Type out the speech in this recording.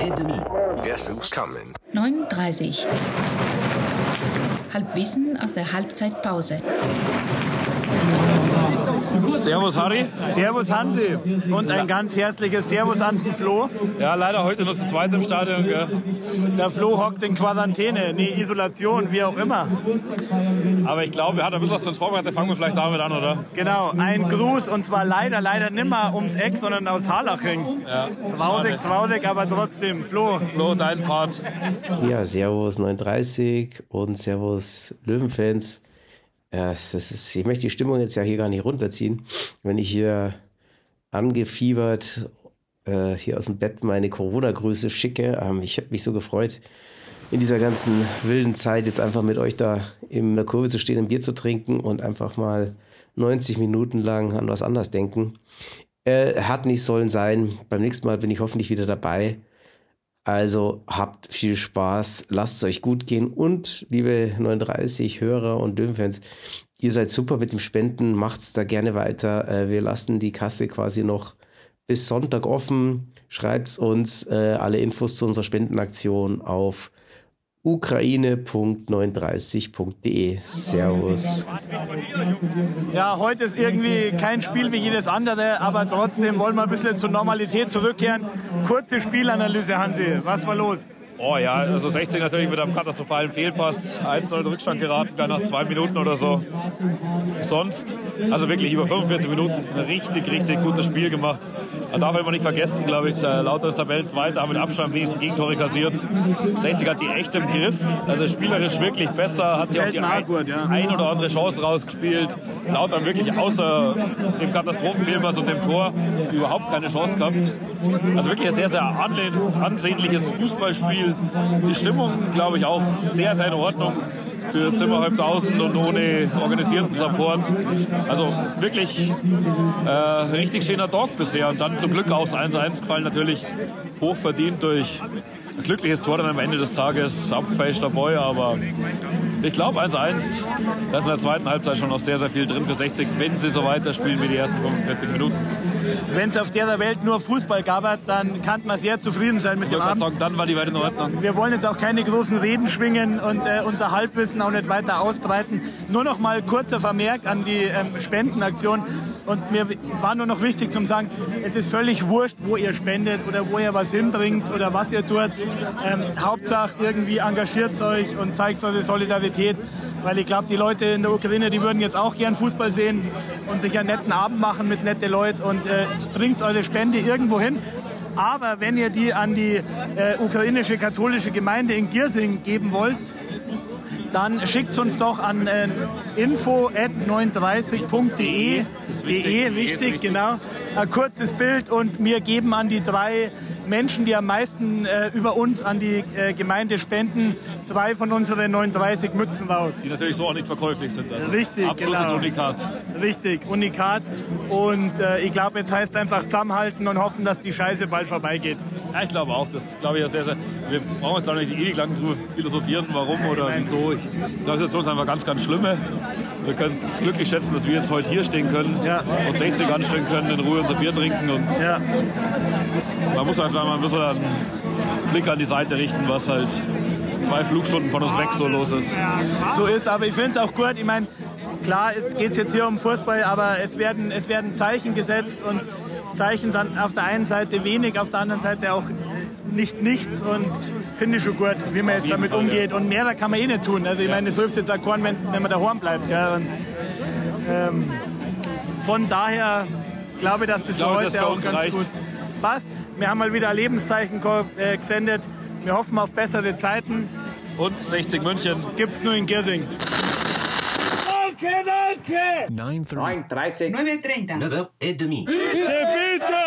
Epidemie. Guess who's coming? 39. Halbwissen aus der Halbzeitpause. Servus Harry. Servus Hansi und ein ganz herzliches Servus an den Flo. Ja, leider heute nur zu zweit im Stadion. Gell? Der Flo hockt in Quarantäne, nee, Isolation, wie auch immer. Aber ich glaube, er hat ein bisschen was für uns vorbereitet. Fangen wir vielleicht damit an, oder? Genau, ein Gruß und zwar leider, leider nimmer ums Eck, sondern aus Harlaching. Ja. Zwausig, zwausig, aber trotzdem. Flo, Flo, dein Part. Ja, Servus 39 und Servus Löwenfans. Ja, das ist, ich möchte die Stimmung jetzt ja hier gar nicht runterziehen, wenn ich hier angefiebert äh, hier aus dem Bett meine Corona-Grüße schicke. Ähm, ich habe mich so gefreut, in dieser ganzen wilden Zeit jetzt einfach mit euch da in der Kurve zu stehen, ein Bier zu trinken und einfach mal 90 Minuten lang an was anderes denken. Äh, hat nicht sollen sein. Beim nächsten Mal bin ich hoffentlich wieder dabei. Also habt viel Spaß, lasst es euch gut gehen und liebe 39 Hörer und Dömfans, ihr seid super mit dem Spenden, macht's da gerne weiter. Äh, Wir lassen die Kasse quasi noch bis Sonntag offen. Schreibt's uns äh, alle Infos zu unserer Spendenaktion auf ukraine.39.de. Servus. ja, heute ist irgendwie kein Spiel wie jedes andere, aber trotzdem wollen wir ein bisschen zur Normalität zurückkehren. Kurze Spielanalyse, Hansi, was war los? Oh ja, also 60 natürlich mit einem katastrophalen Fehlpass. 1-0 in Rückstand geraten, gleich nach zwei Minuten oder so. Sonst, also wirklich über 45 Minuten, ein richtig, richtig gutes Spiel gemacht. Man darf immer nicht vergessen, glaube ich, Lauter ist Tabellenzweiter, haben mit Abstand wenigstens Gegentore kassiert. 60 hat die echt im Griff, also spielerisch wirklich besser, hat sich auch die ein, ein oder andere Chance rausgespielt. Lauter wirklich außer dem Katastrophenfehlpass und dem Tor überhaupt keine Chance gehabt. Also wirklich ein sehr, sehr ansehnliches Fußballspiel. Die Stimmung, glaube ich, auch sehr, sehr in Ordnung für Zimmerhalbtausend und ohne organisierten Support. Also wirklich äh, richtig schöner Dog bisher. Und dann zum Glück auch das 1-1 gefallen, natürlich hoch verdient durch ein glückliches Tor dann am Ende des Tages. Abgefälschter Boy, aber ich glaube 1-1. Da ist in der zweiten Halbzeit schon noch sehr, sehr viel drin für 60, wenn sie so weiterspielen wie die ersten 45 Minuten. Wenn es auf der Welt nur Fußball gab, dann kann man sehr zufrieden sein mit Ich dem Abend. sagen, dann war die Welt in Ordnung. Wir wollen jetzt auch keine großen Reden schwingen und äh, unser Halbwissen auch nicht weiter ausbreiten. Nur noch mal kurzer Vermerk an die ähm, Spendenaktion. Und mir war nur noch wichtig zu sagen, es ist völlig wurscht, wo ihr spendet oder wo ihr was hinbringt oder was ihr tut. Ähm, Hauptsache irgendwie engagiert euch und zeigt eure Solidarität. Weil ich glaube, die Leute in der Ukraine, die würden jetzt auch gern Fußball sehen und sich einen netten Abend machen mit nette Leuten und äh, bringt eure Spende irgendwo hin. Aber wenn ihr die an die äh, ukrainische katholische Gemeinde in Giersing geben wollt, dann schickt uns doch an äh, info@39.de. Das ist De, wichtig. De wichtig, wichtig. genau. Ein kurzes Bild und wir geben an die drei Menschen, die am meisten äh, über uns an die äh, Gemeinde spenden, drei von unseren 39 Mützen raus. Die natürlich so auch nicht verkäuflich sind. Also Richtig, absolutes genau. Unikat. Richtig, Unikat. Und äh, ich glaube, jetzt heißt einfach zusammenhalten und hoffen, dass die Scheiße bald vorbeigeht. Ja, ich glaube auch. Das glaube ich auch sehr, sehr. Wir brauchen uns da nicht ewig lang drüber philosophieren, warum oder wieso. Ich die Situation ist einfach ganz, ganz schlimme. Wir können es glücklich schätzen, dass wir jetzt heute hier stehen können Ja. und 60 anstellen können, in Ruhe unser Bier trinken. Und Ja. Man muss einfach mal ein bisschen einen Blick an die Seite richten, was halt zwei Flugstunden von uns weg so los ist. so ist. Aber ich finde es auch gut. Ich meine, klar, es geht jetzt hier um Fußball, aber es werden, es werden Zeichen gesetzt und Zeichen sind auf der einen Seite wenig, auf der anderen Seite auch nicht nichts und finde ich schon gut, wie man jetzt damit Fall, umgeht. Und mehr da kann man eh nicht tun. Also ich meine, es hilft jetzt auch keinen, wenn, wenn man daheim bleibt. Gell? Und, ähm, von daher glaube ich, dass das glaube, für das heute für auch ganz reicht. gut passt. Wir haben mal wieder ein Lebenszeichen äh, gesendet. Wir hoffen auf bessere Zeiten. Und 60 München. Gibt es nur in Giersing. Danke, danke! 9.30. 9.30. 9h30. Bitte, bitte!